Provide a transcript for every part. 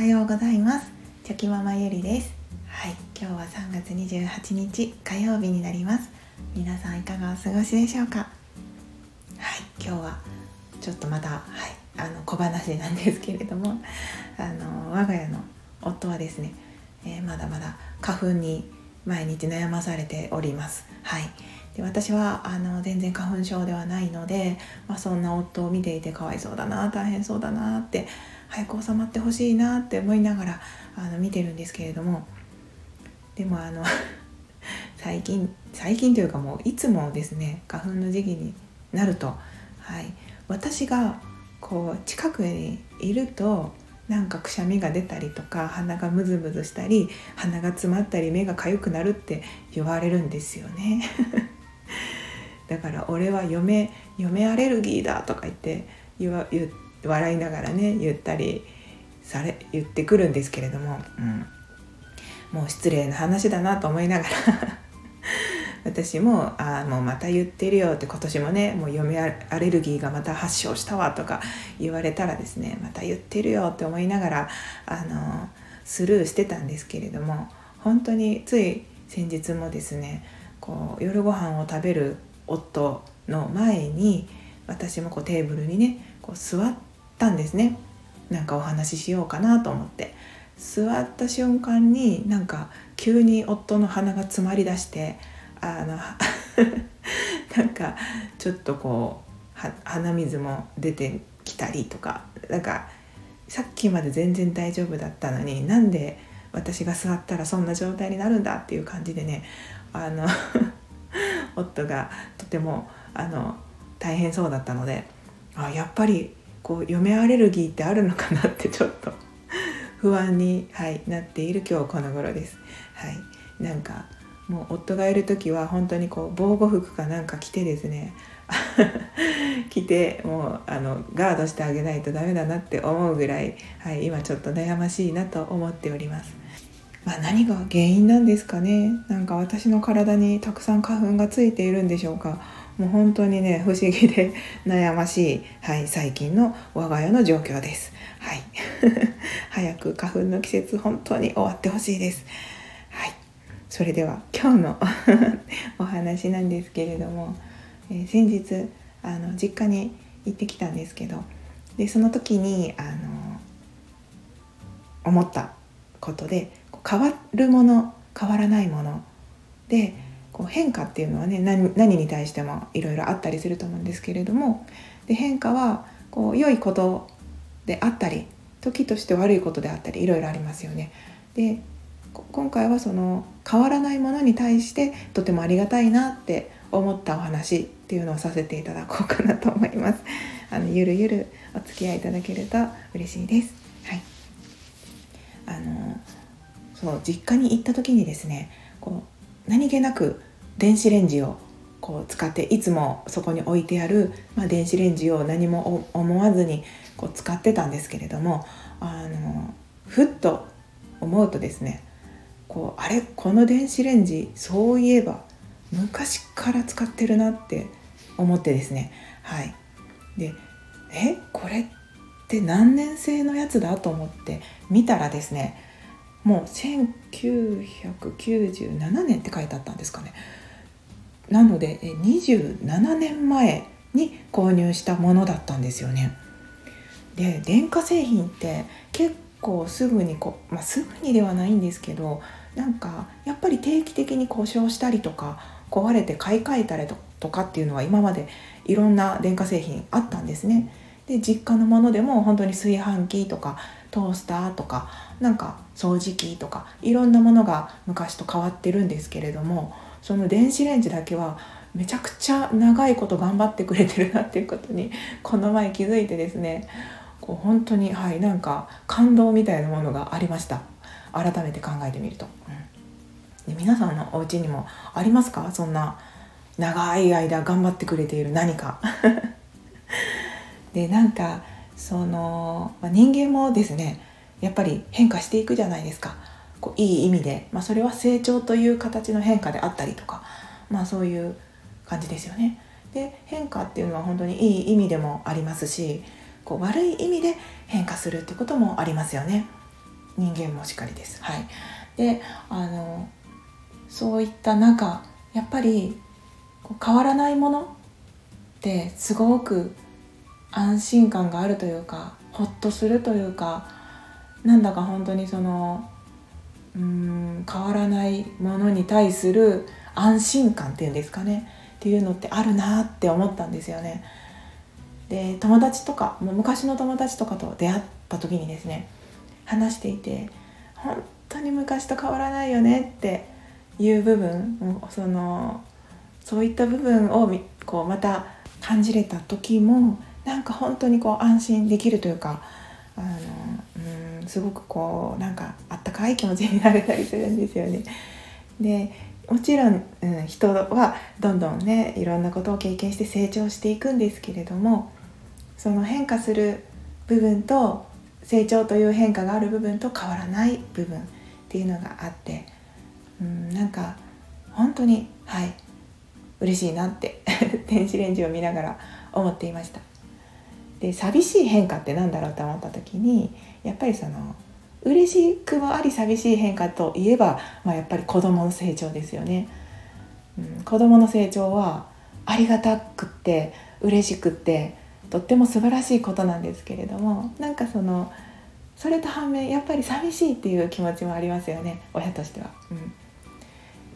はようございます。チョキママゆりです。はい今日は3月28日火曜日になります。皆さんいかがお過ごしでしょうか？はい今日はちょっとまたはいあの小話なんですけれどもあの我が家の夫はですね、えー、まだまだ花粉に毎日悩まされております。はい。で私はあの全然花粉症ではないので、まあ、そんな夫を見ていてかわいそうだな大変そうだなって早く収まってほしいなって思いながらあの見てるんですけれども。でもあの 最近最近というかもういつもですね花粉の時期になると、はい、私がこう近くにいるとなんかくしゃみが出たりとか鼻がムズムズしたり鼻が詰まったり目が痒くなるって言われるんですよね。だから俺は嫁嫁アレルギーだとか言って言わ言笑いながらね言ったりされ言ってくるんですけれども、うん、もう失礼な話だなと思いながら 私も「ああもうまた言ってるよ」って今年もねもう嫁アレルギーがまた発症したわとか言われたらですねまた言ってるよって思いながらあのスルーしてたんですけれども本当につい先日もですねこう夜ご飯を食べる夫の前に私もこうテーブルにねこう座ったんですね。なんかお話ししようかなと思って。座った瞬間になんか急に夫の鼻が詰まりだしてあの なんかちょっとこう鼻水も出てきたりとかなんかさっきまで全然大丈夫だったのになんで私が座ったらそんな状態になるんだっていう感じでねあの夫がとてもあの大変そうだったのであやっぱりこう嫁アレルギーってあるのかなってちょっと。不安に、はい、なっている今日この頃です。はい、なんかもう夫がいる時は本当にこう防護服かなんか着てですね。着てもうあのガードしてあげないとダメだなって思うぐらい、はい、今ちょっと悩ましいなと思っております。まあ、何が原因なんですかね。なんか私の体にたくさん花粉がついているんでしょうか。もう本当にね不思議で悩ましい、はい、最近の我が家の状況です。はい、早く花粉の季節本当に終わってほしいです。はい、それでは今日の お話なんですけれども、えー、先日あの実家に行ってきたんですけどでその時にあの思ったことで変わるもの変わらないものでこう変化っていうのはね何に対してもいろいろあったりすると思うんですけれどもで変化はこう良いことであったり時として悪いことであったりいろいろありますよね。で今回はその変わらないものに対してとてもありがたいなって思ったお話っていうのをさせていただこうかなと思います。あのゆるゆるお付き合いいただけると嬉しいです。はい。あのそう実家に行った時にですねこう何気なく電子レンジをこう使っていつもそこに置いてある、まあ、電子レンジを何も思わずにこう使ってたんですけれどもあのふっと思うとですねこうあれこの電子レンジそういえば昔から使ってるなって思ってですねはい。でえこれって何年製のやつだと思って見たらですねもう1997年って書いてあったんですかねなので27年前に購入したものだったんですよね。で電化製品って結構すぐにこう、まあ、すぐにではないんですけどなんかやっぱり定期的に故障したりとか壊れて買い替えたりとかっていうのは今までいろんな電化製品あったんですね。で実家のものでも本当に炊飯器とかトースターとかなんか掃除機とかいろんなものが昔と変わってるんですけれどもその電子レンジだけはめちゃくちゃ長いこと頑張ってくれてるなっていうことにこの前気づいてですねこう本当にはいなんか感動みたいなものがありました。改めて考えてみると、うん、で皆さんのお家にもありますか？そんな長い間頑張ってくれている何か。でなんかその、まあ、人間もですねやっぱり変化していくじゃないですかこういい意味で、まあ、それは成長という形の変化であったりとか、まあ、そういう感じですよね。で変化っていうのは本当にいい意味でもありますしこう悪い意味で変化するってこともありますよね。人間もしかりです。はい、であのそういった中やっぱり変わらないものってすごく安心感があるというかほっとするというかなんだか本当にそのうん変わらないものに対する安心感っていうんですかねっていうのってあるなって思ったんですよね。で友達とかもう昔の友達とかと出会った時にですね話していて本当に昔と変わらないよねっていう部分そのそういった部分をこうまた感じれた時もなんか本当にこう安心できるというかあのうんすごくこうなんかあったかい気持ちになれたりするんですよね。でもちろん、うん、人はどんどんねいろんなことを経験して成長していくんですけれどもその変化する部分と成長という変化がある部分と変わらない部分っていうのがあってうんなんか本当にはい嬉しいなって 電子レンジを見ながら思っていましたで寂しい変化って何だろうと思った時にやっぱりその嬉しくもあり寂しい変化といえば、まあ、やっぱり子どもの成長ですよね、うん、子どもの成長はありがたくって嬉しくってとっても素晴らしいことなんですけれどもなんかそのそれと反面やっぱり寂しいっていう気持ちもありますよね親としては。うん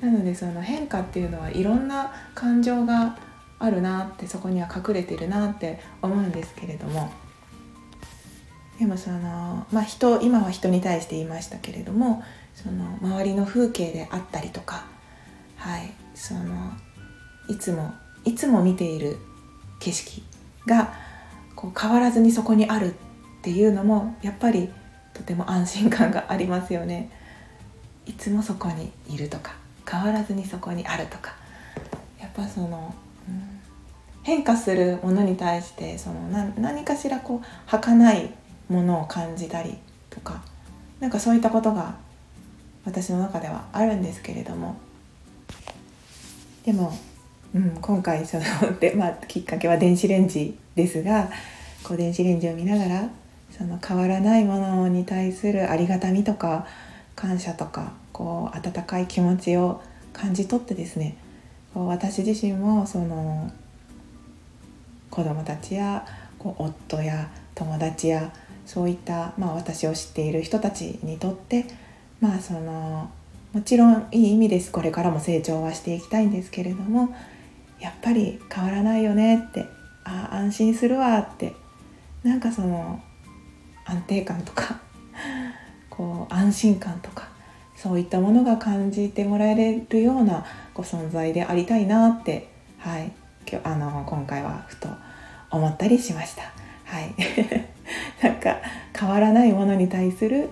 なのでその変化っていうのはいろんな感情があるなってそこには隠れてるなって思うんですけれどもでもそのまあ人今は人に対して言いましたけれどもその周りの風景であったりとかはいそのいつもいつも見ている景色がこう変わらずにそこにあるっていうのもやっぱりとても安心感がありますよね。いつもそこにいるとか変わらずにそこにあるとかやっぱその、変化するものに対してその何かしらこう儚いものを感じたりとかなんかそういったことが私の中ではあるんですけれども。でも、うん、今回そので、まあ、きっかけは電子レンジですがこう電子レンジを見ながらその変わらないものに対するありがたみとか感謝とかこう温かい気持ちを感じ取ってですねこう私自身もその子供たちやこう夫や友達やそういった、まあ、私を知っている人たちにとってまあそのもちろんいい意味です。これからも成長はしていきたいんですけれどもやっぱり変わらないよねってあ安心するわってなんかその安定感とかこう安心感とかそういったものが感じてもらえるようなご存在でありたいなって、はい、今日あの今回はふと思ったりしました。はい、なんか変わらないものに対する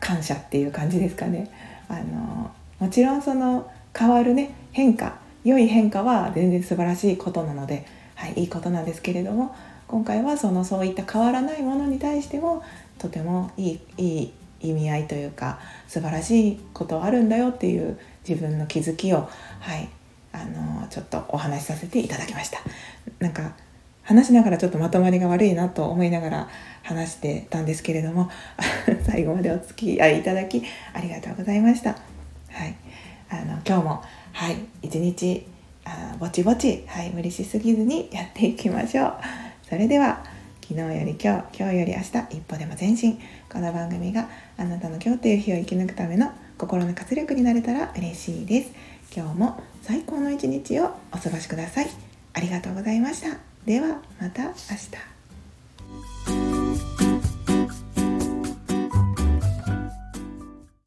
感謝っていう感じですかね。あのもちろんその変わるね変化良い変化は全然素晴らしいことなので、はい、いいことなんですけれども今回はそのそういった変わらないものに対してもとてもいいいい意味合いというか素晴らしいことあるんだよっていう自分の気づきをはいあのちょっとお話しさせていただきました。なんか話しながらちょっとまとまりが悪いなと思いながら話してたんですけれども 最後までお付き合いいただきありがとうございました。はい。あの今日もはい一日あぼちぼち、はい、無理しすぎずにやっていきましょう。それでは昨日より今日今日より明日一歩でも前進。この番組があなたの今日という日を生き抜くための心の活力になれたら嬉しいです。今日も最高の一日をお過ごしください。ありがとうございました。ではまた明日。